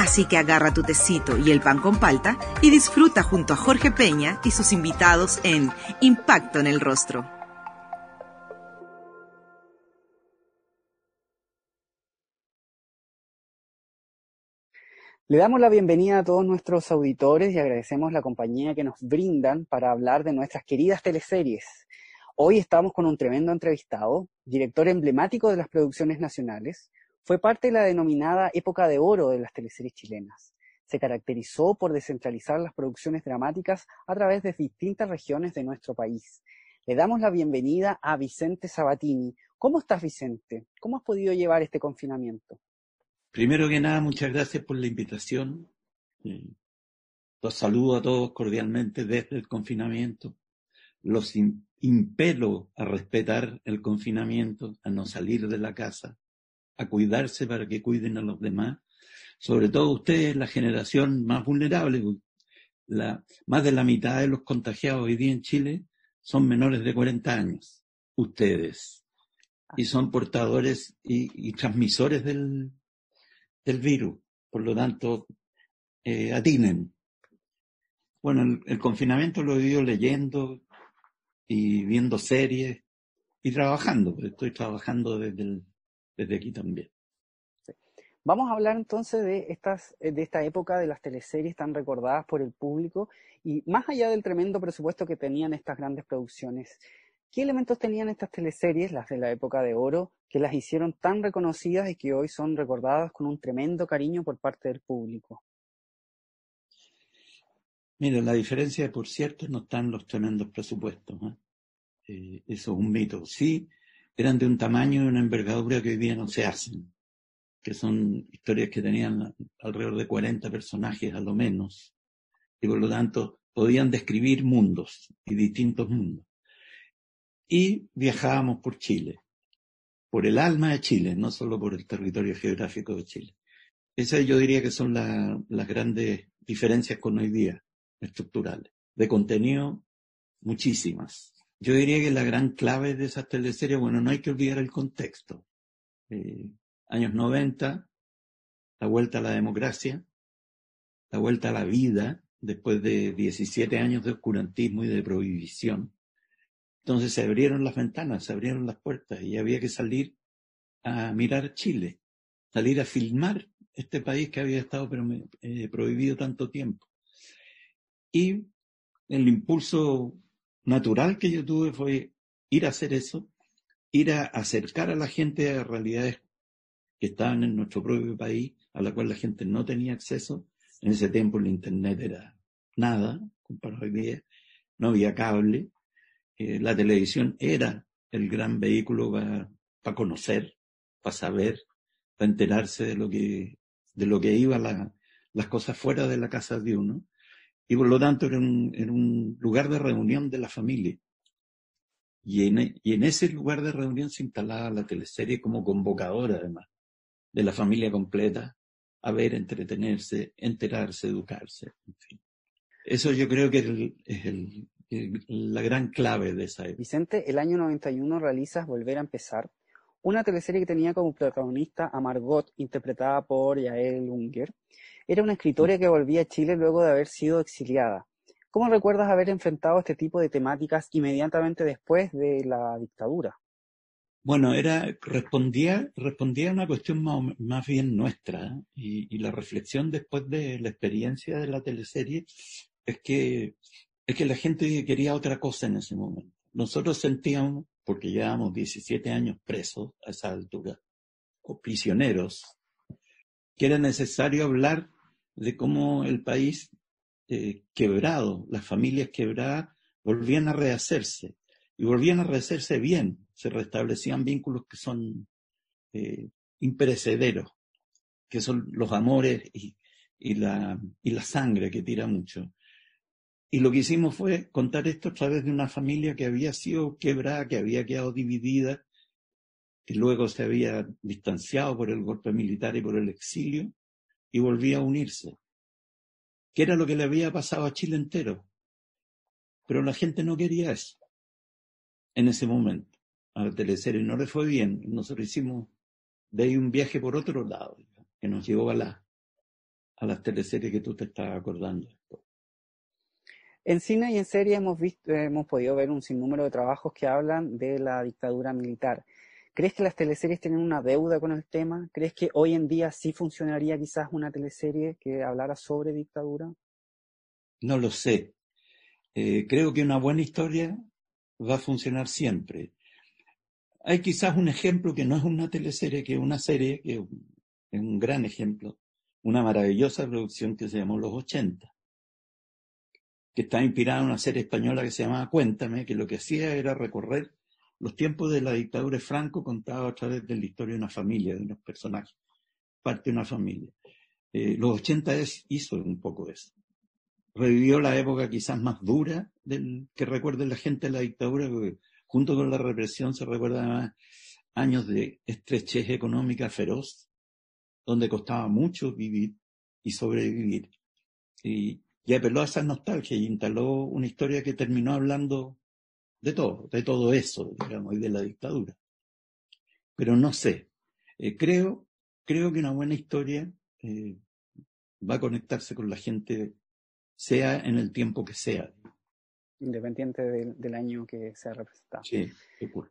Así que agarra tu tecito y el pan con palta y disfruta junto a Jorge Peña y sus invitados en Impacto en el Rostro. Le damos la bienvenida a todos nuestros auditores y agradecemos la compañía que nos brindan para hablar de nuestras queridas teleseries. Hoy estamos con un tremendo entrevistado, director emblemático de las producciones nacionales, fue parte de la denominada época de oro de las teleseries chilenas. Se caracterizó por descentralizar las producciones dramáticas a través de distintas regiones de nuestro país. Le damos la bienvenida a Vicente Sabatini. ¿Cómo estás, Vicente? ¿Cómo has podido llevar este confinamiento? Primero que nada, muchas gracias por la invitación. Eh, los saludo a todos cordialmente desde el confinamiento. Los impelo a respetar el confinamiento, a no salir de la casa, a cuidarse para que cuiden a los demás. Sobre todo ustedes, la generación más vulnerable. La, más de la mitad de los contagiados hoy día en Chile son menores de 40 años. Ustedes. Y son portadores y, transmisores del, del virus. Por lo tanto, eh, atinen. Bueno, el, el, confinamiento lo he ido leyendo y viendo series y trabajando. Estoy trabajando desde el, desde aquí también. Vamos a hablar entonces de, estas, eh, de esta época de las teleseries tan recordadas por el público y más allá del tremendo presupuesto que tenían estas grandes producciones, ¿qué elementos tenían estas teleseries, las de la época de oro, que las hicieron tan reconocidas y que hoy son recordadas con un tremendo cariño por parte del público? Mira, la diferencia, por cierto, no están los tremendos presupuestos. ¿eh? Eh, eso es un mito. Sí, eran de un tamaño y una envergadura que hoy día no se hacen, que son historias que tenían alrededor de 40 personajes a lo menos, y por lo tanto podían describir mundos y distintos mundos. Y viajábamos por Chile, por el alma de Chile, no solo por el territorio geográfico de Chile. Esas yo diría que son las grandes diferencias con hoy día, estructurales. De contenido, muchísimas. Yo diría que la gran clave de esas teleseries, bueno, no hay que olvidar el contexto. Eh, años 90, la vuelta a la democracia, la vuelta a la vida, después de 17 años de oscurantismo y de prohibición. Entonces se abrieron las ventanas, se abrieron las puertas y había que salir a mirar Chile, salir a filmar este país que había estado eh, prohibido tanto tiempo. Y el impulso natural que yo tuve fue ir a hacer eso, ir a acercar a la gente a realidades que estaban en nuestro propio país, a la cual la gente no tenía acceso. En ese tiempo el Internet era nada, comparado no había cable, eh, la televisión era el gran vehículo para conocer, para saber, para enterarse de lo que, de lo que iba las cosas fuera de la casa de uno y por lo tanto era un, lugar de reunión de la familia. Y en, y en ese lugar de reunión se instalaba la teleserie como convocadora, además, de la familia completa a ver, entretenerse, enterarse, educarse. Eso yo creo que es la gran clave de esa época. Vicente, el año 91 realizas Volver a empezar, una teleserie que tenía como protagonista a Margot, interpretada por Yael Unger, era una escritora que volvía a Chile luego de haber sido exiliada. ¿Cómo recuerdas haber enfrentado este tipo de temáticas inmediatamente después de la dictadura? Bueno, era, respondía, respondía a una cuestión más, bien nuestra, y, la reflexión después de la experiencia de la teleserie es que, es que la gente quería otra cosa en ese momento. Nosotros sentíamos, porque llevábamos 17 años presos a esa altura, o prisioneros, que era necesario hablar de cómo el país eh, quebrado, las familias quebradas, volvían a rehacerse y volvían a rehacerse bien, se restablecían vínculos que son eh, imperecederos, que son los amores y, la, y la sangre que tira mucho. Y lo que hicimos fue contar esto a través de una familia que había sido quebrada, que había quedado dividida, que luego se había distanciado por el golpe militar y por el exilio, y volvía a unirse. Que era lo que le había pasado a Chile entero. Pero la gente no quería eso en ese momento. A la teleserie no le fue bien. Nosotros hicimos de ahí un viaje por otro lado, que nos llevó a, la, a las teleseries que tú te estás acordando. En cine y en serie hemos visto, hemos podido ver un sinnúmero de trabajos que hablan de la dictadura militar. ¿Crees que las teleseries tienen una deuda con el tema? ¿Crees que hoy en día sí funcionaría quizás una teleserie que hablara sobre dictadura? No lo sé. Eh, creo que una buena historia va a funcionar siempre. Hay quizás un ejemplo que no es una teleserie, que es una serie, que es un gran ejemplo, una maravillosa producción que se llamó Los 80, que está inspirada en una serie española que se llamaba Cuéntame, que lo que hacía era recorrer los tiempos de la dictadura de Franco contados a través de la historia de una familia, de unos personajes, parte de una familia. Eh, los 80 hizo un poco eso. Revivió la época quizás más dura que recuerde la gente de la dictadura, porque junto con la represión se recuerdan años de estrechez económica feroz, donde costaba mucho vivir y sobrevivir. Y, y apeló a esa nostalgia y instaló una historia que terminó hablando de todo, de todo eso, digamos, y de la dictadura. Pero no sé, eh, creo, creo que una buena historia eh, va a conectarse con la gente, sea en el tiempo que sea. Independiente del, año que sea representado. Sí, ocurre.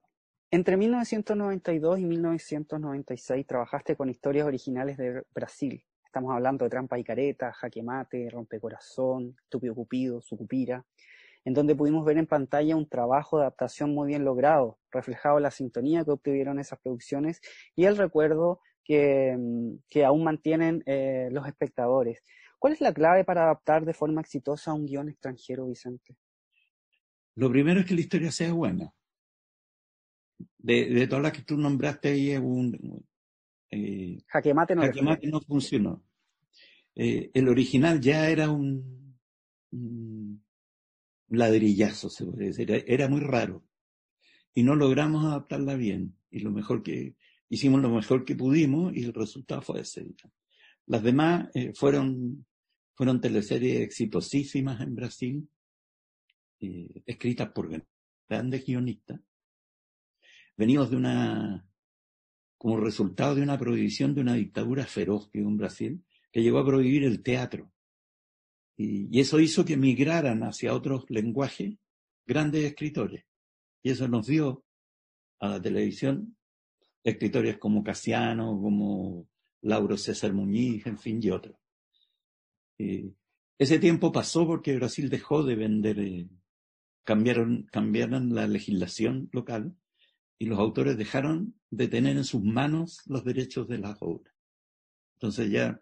Entre 1992 y 1996 trabajaste con historias originales de Brasil. Estamos hablando de Trampa y Careta, Jaque Mate, Rompecorazón, Estúpido Cupido, Sucupira en donde pudimos ver en pantalla un trabajo de adaptación muy bien logrado, reflejado la sintonía que obtuvieron esas producciones y el recuerdo que, mm, aún mantienen eh, los espectadores. ¿Cuál es la clave para adaptar de forma exitosa un guion extranjero, Vicente? Lo primero es que la historia sea buena. De, todas las que tú nombraste ahí, un, eh, Jaque Mate no, no funcionó. Eh, el original ya era un, ladrillazo, se puede decir. Era muy raro. Y no logramos adaptarla bien. Y lo mejor que, hicimos lo mejor que pudimos y el resultado fue ese. Las demás eh, fueron, fueron teleseries exitosísimas en Brasil, eh, escritas por grandes guionistas, venidos de una, como resultado de una prohibición de una dictadura feroz que hubo en Brasil, que llegó a prohibir el teatro. Y, eso hizo que migraran hacia otros lenguajes grandes escritores. Y eso nos dio a la televisión escritores como Casiano, como Lauro César Muñiz, en fin, y otros. ese tiempo pasó porque Brasil dejó de vender, eh, cambiaron, cambiaron la legislación local y los autores dejaron de tener en sus manos los derechos de las obras. Entonces ya,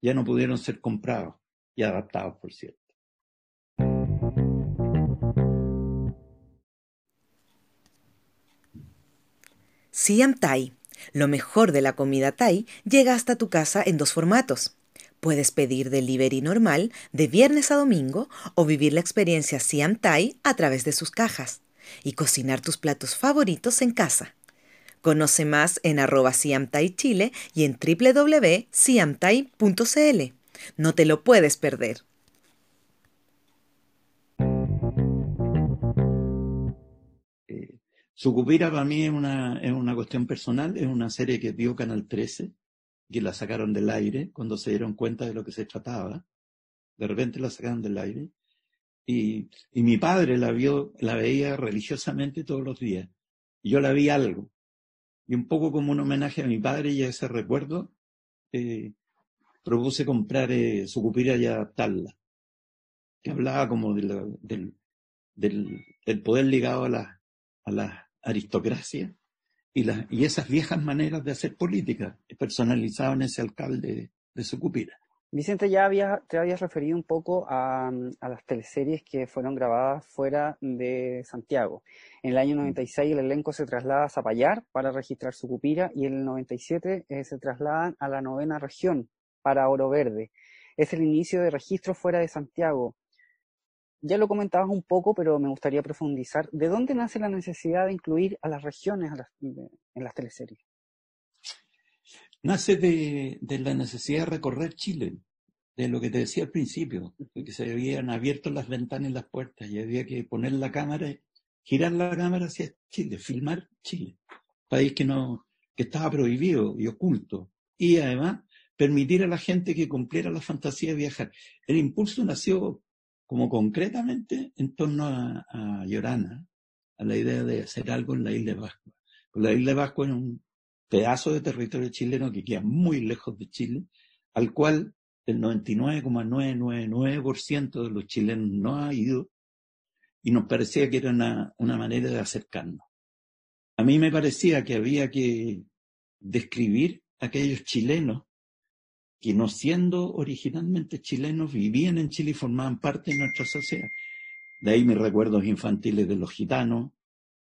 ya no pudieron ser comprados y adaptados, por cierto. Siam Thai, lo mejor de la comida Thai, llega hasta tu casa en dos formatos. Puedes pedir delivery normal de viernes a domingo o vivir la experiencia Siam Thai a través de sus cajas y cocinar tus platos favoritos en casa. Conoce más en arroba Siam Thai Chile y en www.siamthai.cl. No te lo puedes perder. Eh, Sucupira para mí es una, es una cuestión personal, es una serie que dio Canal 13, que la sacaron del aire cuando se dieron cuenta de lo que se trataba. De repente la sacaron del aire. Y, y mi padre la vio, la veía religiosamente todos los días. Yo la vi algo. Y un poco como un homenaje a mi padre y a ese recuerdo, eh, propuse comprar eh, Sucupira y adaptarla, que hablaba como del, del, poder ligado a la, a la aristocracia y, la, y esas viejas maneras de hacer política, personalizado en ese alcalde de Sucupira. Vicente, ya había, te habías referido un poco a, a, las teleseries que fueron grabadas fuera de Santiago. En el año 96 el elenco se traslada a Zapallar para registrar Sucupira y en el 97 eh, se trasladan a la novena región para Oro Verde. Es el inicio de registro fuera de Santiago. ya lo comentabas un poco, pero me gustaría profundizar. ¿De dónde nace la necesidad de incluir a las regiones en las teleseries? Nace de, la necesidad de recorrer Chile, de lo que te decía al principio, de que se habían abierto las ventanas y las puertas y había que poner la cámara, girar la cámara hacia Chile, filmar Chile, país que no, que estaba prohibido y oculto, y además permitir a la gente que cumpliera la fantasía de viajar. El impulso nació como concretamente en torno a, Llorana, a la idea de hacer algo en la isla de Pascua. La isla de Pascua es un pedazo de territorio chileno que queda muy lejos de Chile, al cual el 99,999% de los chilenos no ha ido y nos parecía que era una, una manera de acercarnos. A mí me parecía que había que describir a aquellos chilenos que no siendo originalmente chilenos vivían en Chile y formaban parte de nuestra sociedad. De ahí mis recuerdos infantiles de los gitanos,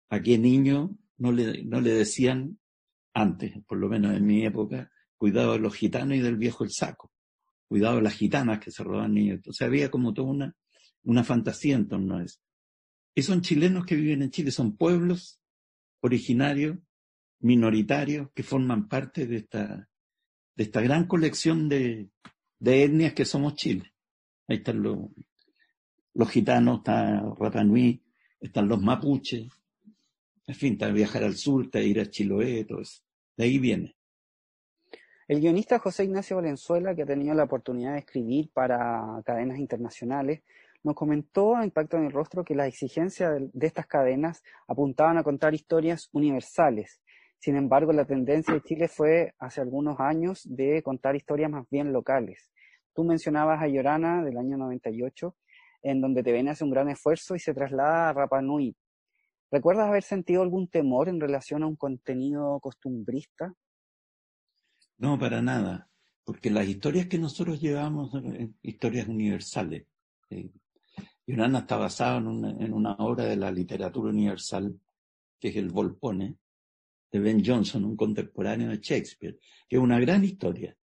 a qué niño no le, no le decían antes, por lo menos en mi época, cuidado de los gitanos y del viejo el saco, cuidado de las gitanas que se roban niños. Entonces había como toda una, una fantasía en torno a eso. Y son chilenos que viven en Chile, son pueblos originarios, minoritarios, que forman parte de esta, de esta gran colección de, de etnias que somos Chile. Ahí están los, los gitanos, está Rapa están los mapuches, en fin, está viajar al sur, ir a Chiloé, todo eso. De ahí viene. El guionista José Ignacio Valenzuela, que ha tenido la oportunidad de escribir para cadenas internacionales, nos comentó a Impacto en el Rostro que las exigencias de estas cadenas apuntaban a contar historias universales sin embargo, la tendencia de Chile fue hace algunos años de contar historias más bien locales. Tú mencionabas a Llorana del año 98, en donde te hace un gran esfuerzo y se traslada a Rapa Nui. ¿Recuerdas haber sentido algún temor en relación a un contenido costumbrista? No, para nada, porque las historias que nosotros llevamos son historias universales. Eh, Llorana está basado en una, obra de la literatura universal, que es el Volpone, de Ben Jonson, un contemporáneo de Shakespeare, que es una gran historia.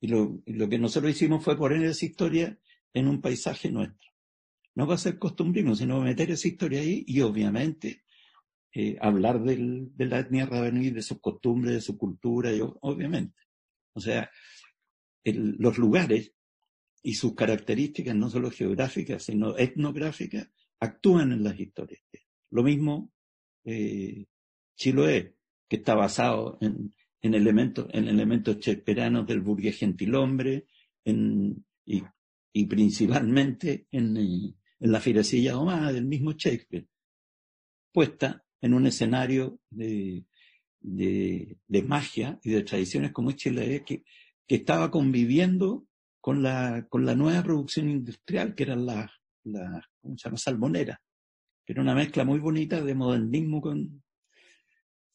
Y lo, que nosotros hicimos fue poner esa historia en un paisaje nuestro. No va a ser costumbrismo, sino meter esa historia ahí y obviamente eh, hablar del, de la etnia rabení, de sus costumbres, de su cultura, y, obviamente. O sea, los lugares y sus características, no solo geográficas, sino etnográficas, actúan en las historias. Lo mismo eh, Chiloé que está basado en, en elementos, en elementos del burgués gentilhombre, en, y, y principalmente en, en la firecilla domada del mismo Shakespeare, puesta en un escenario de, de, de magia y de tradiciones como Chile, que, que estaba conviviendo con la, con la nueva producción industrial, que era la, la ¿cómo se que era una mezcla muy bonita de modernismo con,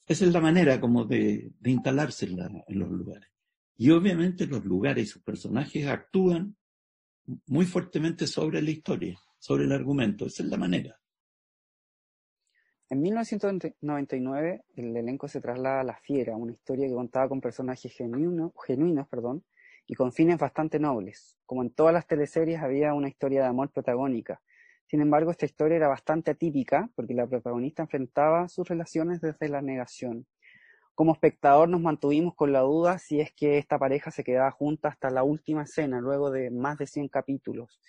esa es la manera como de, instalarse en, los lugares. Y obviamente los lugares y sus personajes actúan muy fuertemente sobre la historia, sobre el argumento. Esa es la manera. En 1999, el elenco se traslada a La Fiera, una historia que contaba con personajes genuinos, perdón, y con fines bastante nobles. Como en todas las teleseries, había una historia de amor protagónica, sin embargo, esta historia era bastante atípica porque la protagonista enfrentaba sus relaciones desde la negación. Como espectador nos mantuvimos con la duda si es que esta pareja se quedaba junta hasta la última escena, luego de más de 100 capítulos.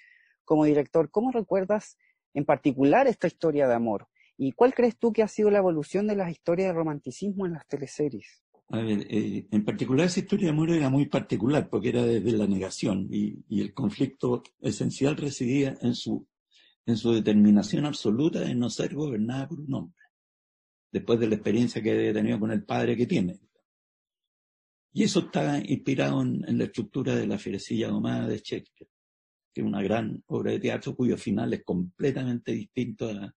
Como director, ¿cómo recuerdas en particular esta historia de amor? ¿Y cuál crees tú que ha sido la evolución de las historias de romanticismo en las teleseries? A ver, eh, en particular esa historia de amor era muy particular porque era desde la negación y el conflicto esencial residía en su en su determinación absoluta de no ser gobernada por un hombre, después de la experiencia que ha tenido con el padre que tiene. Y eso está inspirado en, la estructura de la fierecilla domada de Shakespeare, que es una gran obra de teatro cuyo final es completamente distinto a,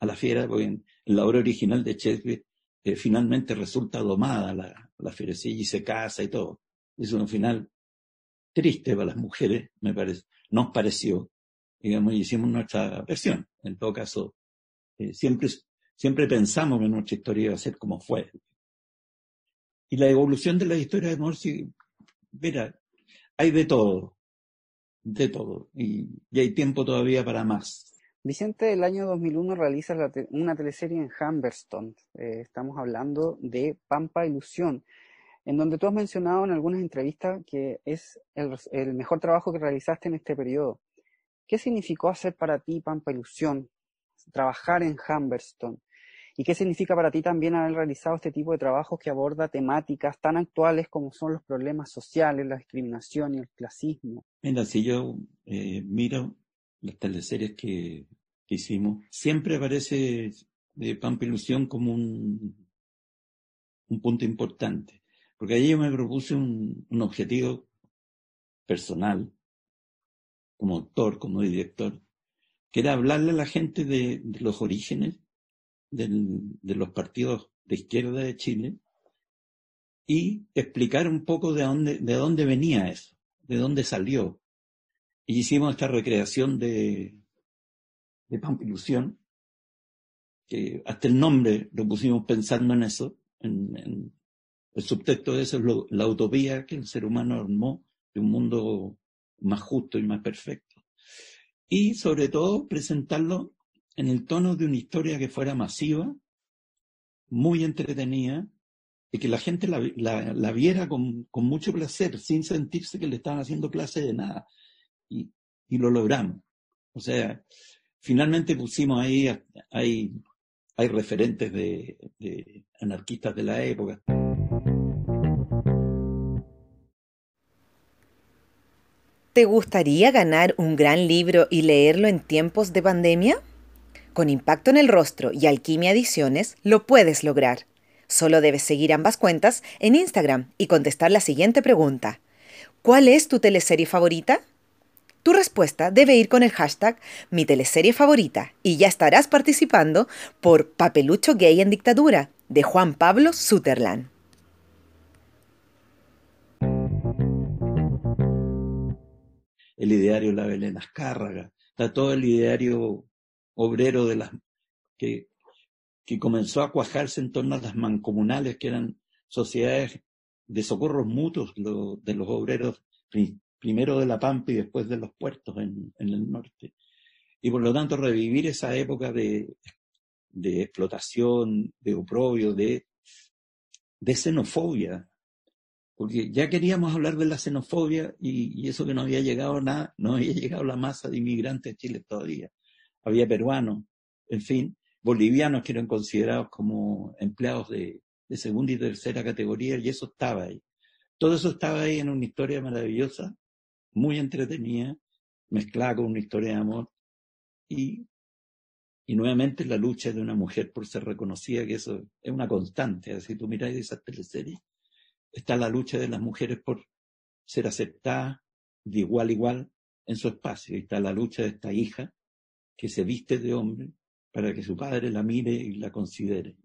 la fiera, porque en, la obra original de Shakespeare eh, finalmente resulta domada la, la fierecilla y se casa y todo. Es un final triste para las mujeres, me parece. Nos pareció, digamos, y hicimos nuestra versión. En todo caso, eh, siempre, siempre pensamos que nuestra historia iba a ser como fue. Y la evolución de la historia de amor, mira, hay de todo, de todo, y, hay tiempo todavía para más. Vicente del año 2001 realiza una teleserie en Humberstone. Eh, estamos hablando de Pampa Ilusión, en donde tú has mencionado en algunas entrevistas que es el, el mejor trabajo que realizaste en este periodo. ¿Qué significó hacer para ti Pampa Ilusión, trabajar en Humberstone? ¿Y qué significa para ti también haber realizado este tipo de trabajos que aborda temáticas tan actuales como son los problemas sociales, la discriminación y el clasismo? Mira, si yo eh, miro las teleseries que, hicimos, siempre aparece de eh, Pampa Ilusión como un, un punto importante, porque allí yo me propuse un, un objetivo personal, como autor, como director, que era hablarle a la gente de los orígenes de los partidos de izquierda de Chile y explicar un poco de dónde, de dónde venía eso, de dónde salió. Y hicimos esta recreación de, de Pampilusión, que hasta el nombre lo pusimos pensando en eso, en, el subtexto de eso es la utopía que el ser humano armó de un mundo más justo y más perfecto. Y sobre todo presentarlo en el tono de una historia que fuera masiva, muy entretenida, y que la gente la, viera con, mucho placer, sin sentirse que le estaban haciendo clase de nada. Y, lo logramos. O sea, finalmente pusimos ahí, hay, hay referentes de, de anarquistas de la época. ¿Te gustaría ganar un gran libro y leerlo en tiempos de pandemia? Con impacto en el rostro y alquimia ediciones lo puedes lograr. Solo debes seguir ambas cuentas en Instagram y contestar la siguiente pregunta. ¿Cuál es tu teleserie favorita? Tu respuesta debe ir con el hashtag mi teleserie favorita y ya estarás participando por Papelucho Gay en Dictadura de Juan Pablo Sutherland. El ideario La Belén Azcárraga, está todo el ideario obrero de las, que, que comenzó a cuajarse en torno a las mancomunales, que eran sociedades de socorros mutuos de los obreros, primero de la Pampa y después de los puertos en, el norte. Y por lo tanto revivir esa época de, de explotación, de oprobio, de, de xenofobia, porque ya queríamos hablar de la xenofobia y, y, eso que no había llegado nada, no había llegado la masa de inmigrantes a Chile todavía había peruanos, en fin, bolivianos que eran considerados como empleados de, segunda y tercera categoría, y eso estaba ahí. Todo eso estaba ahí en una historia maravillosa, muy entretenida, mezclada con una historia de amor, y, y nuevamente la lucha de una mujer por ser reconocida, que eso es una constante. Si tú miras esas teleseries, está la lucha de las mujeres por ser aceptadas de igual a igual en su espacio, y está la lucha de esta hija que se viste de hombre para que su padre la mire y la considere.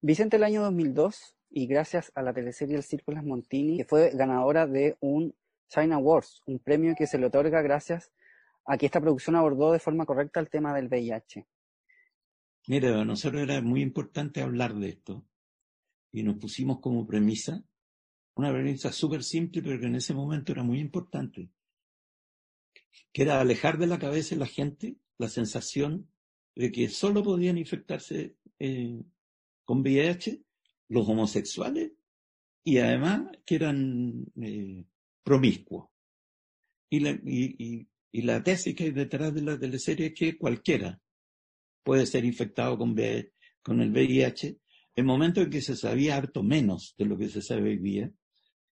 Vicente el año 2002 y gracias a la teleserie El Círculo Montini, que fue ganadora de un China Awards, un premio que se le otorga gracias a que esta producción abordó de forma correcta el tema del VIH. Mira, a nosotros era muy importante hablar de esto y nos pusimos como premisa, una premisa súper simple, pero que en ese momento era muy importante, que era alejar de la cabeza a la gente la sensación de que solo podían infectarse eh, con VIH los homosexuales y además que eran eh, promiscuos. Y la, y, la tesis que hay detrás de la teleserie es que cualquiera puede ser infectado con, el VIH en momento en que se sabía harto menos de lo que se sabe hoy día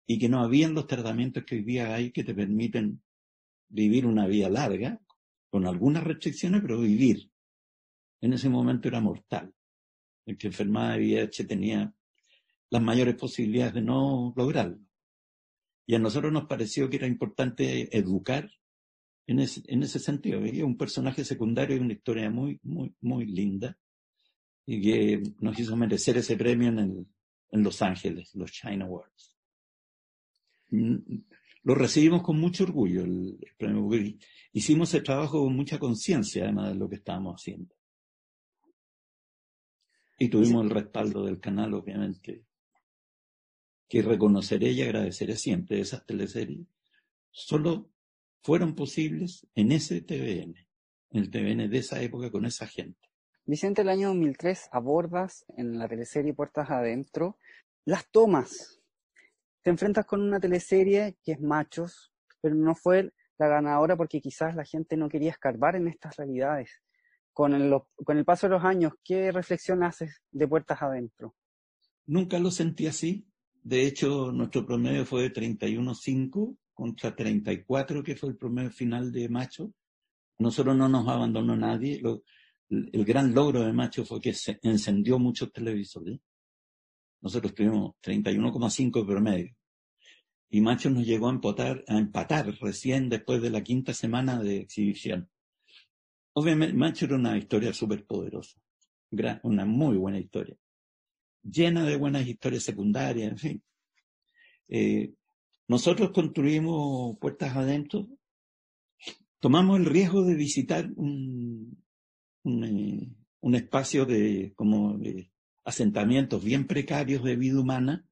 y que no habían los tratamientos que hoy día hay que te permiten vivir una vida larga con algunas restricciones, pero vivir. En ese momento era mortal. El que enfermaba de VIH tenía las mayores posibilidades de no lograrlo. Y a nosotros nos pareció que era importante educar en ese, en ese sentido. Había un personaje secundario y una historia muy, muy, muy linda y que nos hizo merecer ese premio en, en Los Ángeles, los China Awards. Lo recibimos con mucho orgullo el, premio, hicimos el trabajo con mucha conciencia además de lo que estábamos haciendo. Y tuvimos el respaldo del canal, obviamente, que reconoceré y agradeceré siempre esas teleseries. Solo fueron posibles en ese TVN. en el TVN de esa época con esa gente. Vicente, el año 2003 abordas en la teleserie Puertas Adentro las tomas. Te enfrentas con una teleserie que es machos, pero no fue la ganadora porque quizás la gente no quería escarbar en estas realidades. Con el, con el paso de los años, ¿qué reflexión haces de Puertas Adentro? Nunca lo sentí así. De hecho, nuestro promedio fue de 31.5 contra 34, que fue el promedio final de Macho. Nosotros no nos abandonó nadie. el gran logro de Macho fue que se encendió muchos televisores. Nosotros tuvimos 31,5 de promedio. Y Macho nos llegó a empatar, a empatar recién después de la quinta semana de exhibición. Obviamente, Macho era una historia súper poderosa. Una muy buena historia. Llena de buenas historias secundarias, en fin. Eh, nosotros construimos puertas adentro. Tomamos el riesgo de visitar un, un, eh, espacio de, como de asentamientos bien precarios de vida humana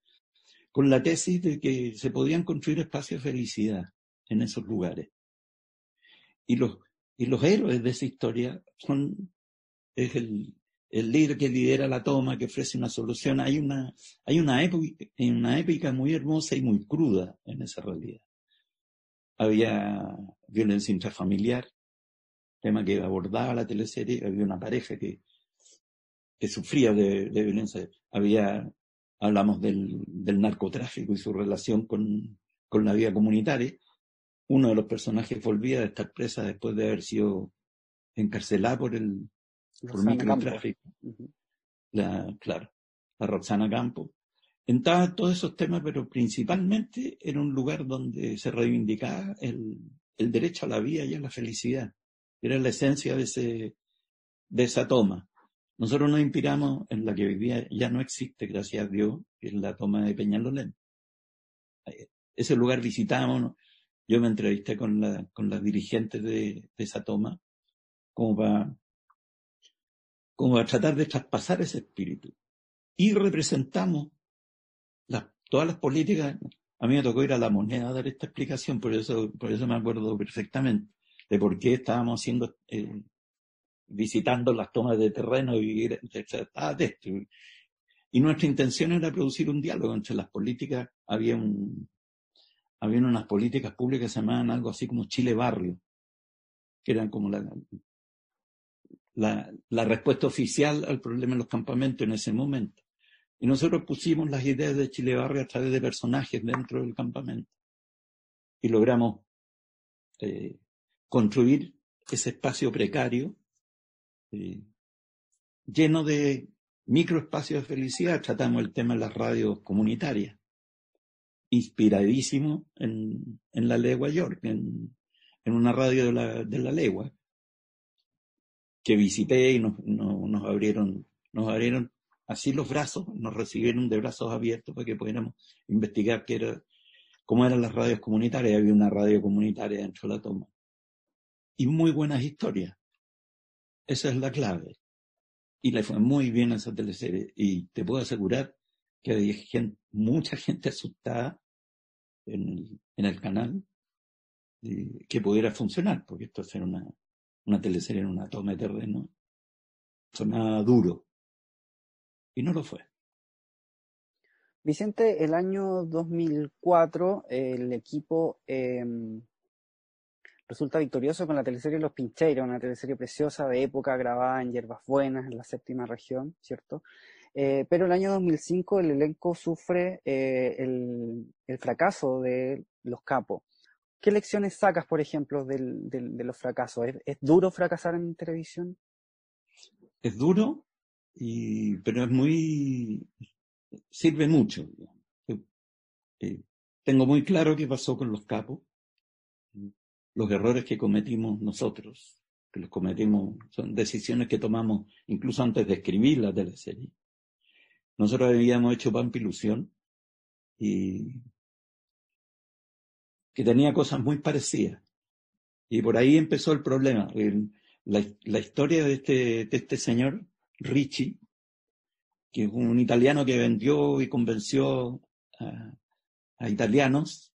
con la tesis de que se podían construir espacios de felicidad en esos lugares. Y los, y los héroes de esa historia son, es el, el líder que lidera la toma, que ofrece una solución. Hay una, hay una épica, una épica muy hermosa y muy cruda en esa realidad. Había violencia intrafamiliar, tema que abordaba la teleserie, había una pareja que, que sufría de, de violencia, había hablamos del, del narcotráfico y su relación con, con, la vida comunitaria. Uno de los personajes volvía de estar presa después de haber sido encarcelada por el por microtráfico. La, claro, la Roxana Campo. Entraba todos esos temas, pero principalmente era un lugar donde se reivindicaba el, el derecho a la vida y a la felicidad. Era la esencia de, ese, de esa toma. Nosotros nos inspiramos en la que hoy día ya no existe, gracias a Dios, que es la toma de Peñalolén. Ese lugar visitamos, yo me entrevisté con, la, con las dirigentes de, esa toma, como para, como para tratar de traspasar ese espíritu. Y representamos todas las políticas. A mí me tocó ir a la moneda a dar esta explicación, por eso, por eso me acuerdo perfectamente de por qué estábamos haciendo eh, visitando las tomas de terreno y, ah, y nuestra intención era producir un diálogo entre las políticas. Había un, había unas políticas públicas que se llamaban algo así como Chile Barrio, que eran como la, la, la respuesta oficial al problema en los campamentos en ese momento. Y nosotros pusimos las ideas de Chile Barrio a través de personajes dentro del campamento. Y logramos eh, construir ese espacio precario eh, lleno de microespacios de felicidad. Tratamos el tema de las radios comunitarias, inspiradísimo en, en la Legua York, en, en una radio de la, de la Legua, que visité y nos, nos, abrieron, nos abrieron así los brazos, nos recibieron de brazos abiertos para que pudiéramos investigar qué era, cómo eran las radios comunitarias. Había una radio comunitaria dentro de la toma. Y muy buenas historias. Esa es la clave. Y le fue muy bien esa teleserie. Y te puedo asegurar que hay mucha gente asustada en el, en el canal que pudiera funcionar, porque esto es una, una teleserie en una toma de terreno. Sonaba duro. Y no lo fue. Vicente, el año 2004 el equipo eh, resulta victorioso con la teleserie Los Pincheiros, una teleserie preciosa de época grabada en Hierbas Buenas, en la séptima región, ¿cierto? Eh, pero el año 2005 el elenco sufre eh, el, fracaso de Los Capos. ¿Qué lecciones sacas, por ejemplo, del, de los fracasos? ¿Es, duro fracasar en televisión? Es duro, y, pero es muy... sirve mucho. Eh, tengo muy claro qué pasó con Los Capos los errores que cometimos nosotros, que los cometimos, son decisiones que tomamos incluso antes de escribir la teleserie. Nosotros habíamos hecho Pampa Ilusión y que tenía cosas muy parecidas. Y por ahí empezó el problema. la, historia de este, de este señor, Ricci, que es un italiano que vendió y convenció a italianos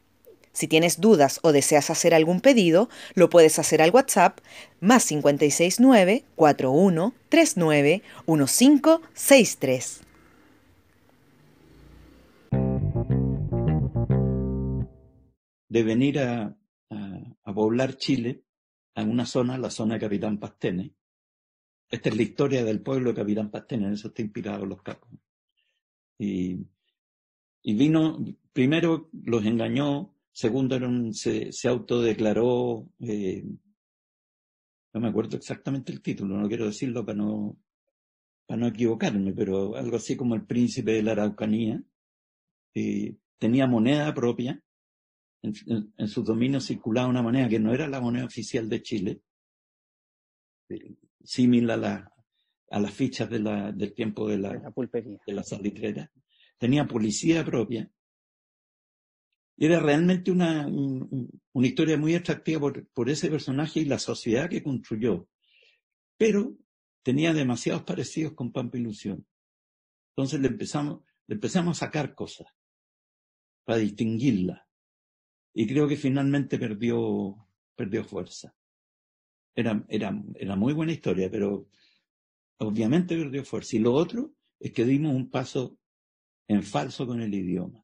Si tienes dudas o deseas hacer algún pedido, lo puedes hacer al WhatsApp más 569 41 39 1563. De venir a, a, poblar Chile, a una zona, la zona de Capitán Pastene. Esta es la historia del pueblo de Capitán Pastene, en eso está inspirado los capos. Y, y vino, primero los engañó Segundo, se, se, autodeclaró, eh, no me acuerdo exactamente el título, no quiero decirlo para no, para no equivocarme, pero algo así como el príncipe de la Araucanía. Eh, tenía moneda propia. En, en, sus dominios circulaba una moneda que no era la moneda oficial de Chile, eh, similar a, la, a las fichas de la, del tiempo de la, la pulpería. de la salitrera. Tenía policía propia era realmente una, una historia muy atractiva por, por, ese personaje y la sociedad que construyó. Pero tenía demasiados parecidos con Pampa Ilusión. Entonces le empezamos, le empezamos a sacar cosas para distinguirla. Y creo que finalmente perdió, perdió fuerza. Era, era, era muy buena historia, pero obviamente perdió fuerza. Y lo otro es que dimos un paso en falso con el idioma.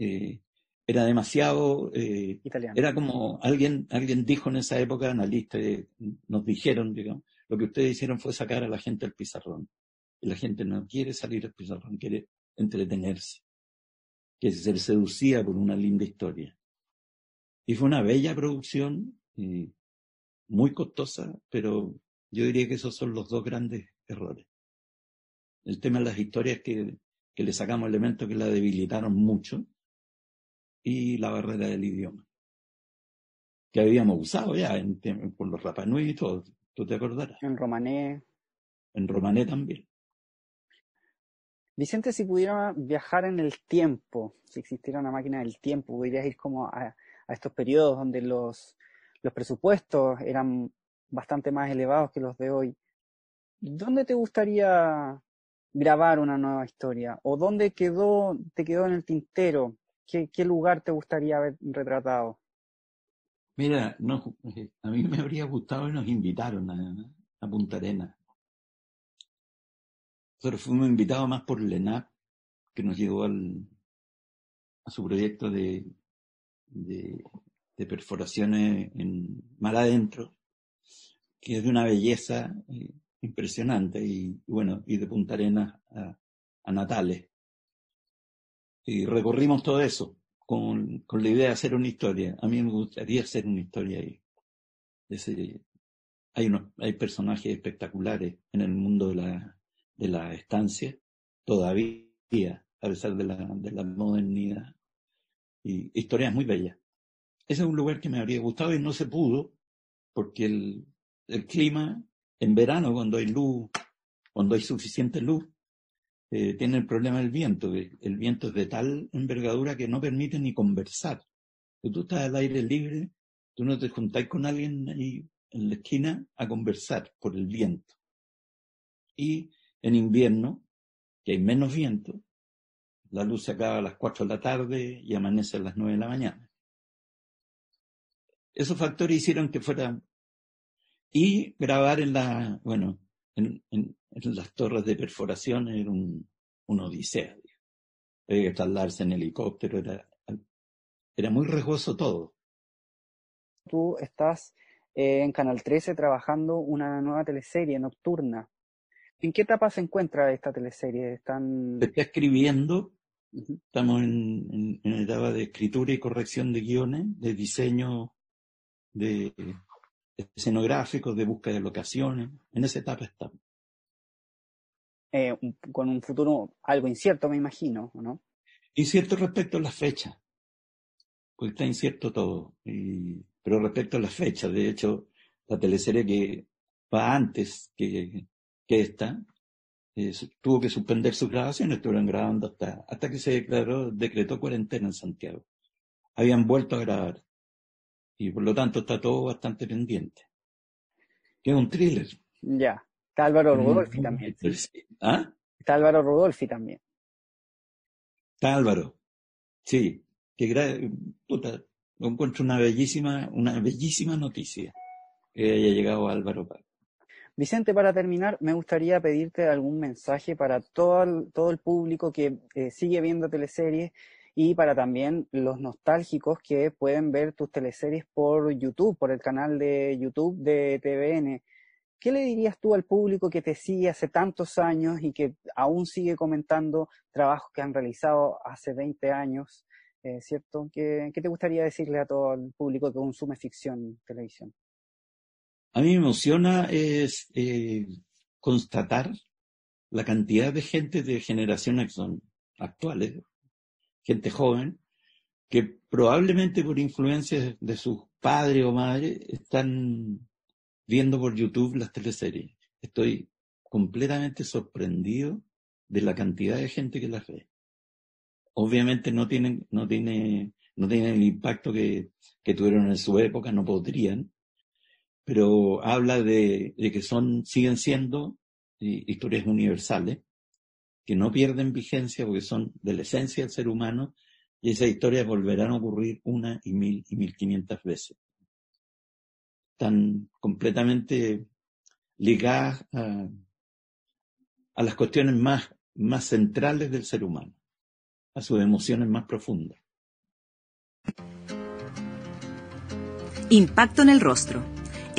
Eh, era demasiado, eh, era como alguien, alguien dijo en esa época, analistas, nos dijeron, digamos, lo que ustedes hicieron fue sacar a la gente al pizarrón. Y la gente no quiere salir al pizarrón, quiere entretenerse, que ser seducida por una linda historia. Y fue una bella producción, eh, muy costosa, pero yo diría que esos son los dos grandes errores. El tema de las historias que, que le sacamos elementos que la debilitaron mucho, y la barrera del idioma, que habíamos usado ya en, por los Rapanui y todo, tú te acordarás. En romané. En romané también. Vicente, si pudiera viajar en el tiempo, si existiera una máquina del tiempo, podrías ir como a, a estos periodos donde los, los presupuestos eran bastante más elevados que los de hoy. ¿Dónde te gustaría grabar una nueva historia? ¿O dónde quedó, te quedó en el tintero ¿Qué, lugar te gustaría haber retratado? Mira, no, a mí me habría gustado y nos invitaron a, Punta Arena. Nosotros fuimos invitados más por Lenap, que nos llevó al, a su proyecto de, de, perforaciones en mar adentro, que es de una belleza eh, impresionante y, bueno, y de Punta Arena a, a Natales. Y recorrimos todo eso con, con, la idea de hacer una historia. A mí me gustaría hacer una historia ahí. Ese, hay, unos, hay personajes espectaculares en el mundo de la, de la estancia, todavía, a pesar de la, de la modernidad. Y historias muy bellas. Ese es un lugar que me habría gustado y no se pudo, porque el, el clima en verano, cuando hay luz, cuando hay suficiente luz, eh, tiene el problema del viento. El viento es de tal envergadura que no permite ni conversar. Si tú estás al aire libre, tú no te juntáis con alguien ahí en la esquina a conversar por el viento. Y en invierno, que hay menos viento, la luz se acaba a las 4 de la tarde y amanece a las 9 de la mañana. Esos factores hicieron que fuera... Y grabar en la, bueno, en, en, en las torres de perforación era un, una odisea. Había que trasladarse en helicóptero, era, era muy riesgoso todo. Tú estás eh, en Canal 13 trabajando una nueva teleserie nocturna. ¿En qué etapa se encuentra esta teleserie? ¿Están... Se está escribiendo, estamos en, en, etapa de escritura y corrección de guiones, de diseño de escenográficos, de búsqueda de locaciones. En esa etapa estamos. Eh, con un futuro algo incierto, me imagino, ¿no? Incierto respecto a la fecha, porque está incierto todo. Y, pero respecto a la fecha, de hecho, la teleserie que va antes que, que esta, eh, tuvo que suspender sus grabaciones, estuvieron grabando hasta, hasta que se declaró, decretó cuarentena en Santiago. Habían vuelto a grabar. Y por lo tanto está todo bastante pendiente. Que es un thriller. Ya. Está Álvaro Rudolfi también. ¿Ah? Está Álvaro Rudolfi también. Está Álvaro. Sí. Que puta, encuentro una bellísima, una bellísima noticia que haya llegado Álvaro Paz. Vicente, para terminar, me gustaría pedirte algún mensaje para todo el, todo el público que eh, sigue viendo teleseries y para también los nostálgicos que pueden ver tus teleseries por YouTube, por el canal de YouTube de TVN. ¿Qué le dirías tú al público que te sigue hace tantos años y que aún sigue comentando trabajos que han realizado hace 20 años? Eh, ¿Cierto? ¿Qué, ¿Qué te gustaría decirle a todo el público que consume ficción televisión? A mí me emociona es eh, constatar la cantidad de gente de son actuales, gente joven, que probablemente por influencia de sus padres o madres están viendo por YouTube las teleseries. Estoy completamente sorprendido de la cantidad de gente que las ve. Obviamente no tienen, no tiene, no tienen el impacto que, que tuvieron en su época, no podrían, pero habla de, que son, siguen siendo historias universales, que no pierden vigencia porque son de la esencia del ser humano, y esas historias volverán a ocurrir una y mil y mil quinientas veces. Están completamente ligadas a, a las cuestiones más, más centrales del ser humano, a sus emociones más profundas. Impacto en el rostro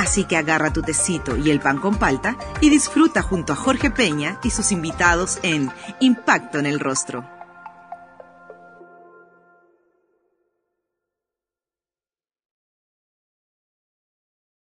Así que agarra tu tecito y el pan con palta y disfruta junto a Jorge Peña y sus invitados en Impacto en el Rostro.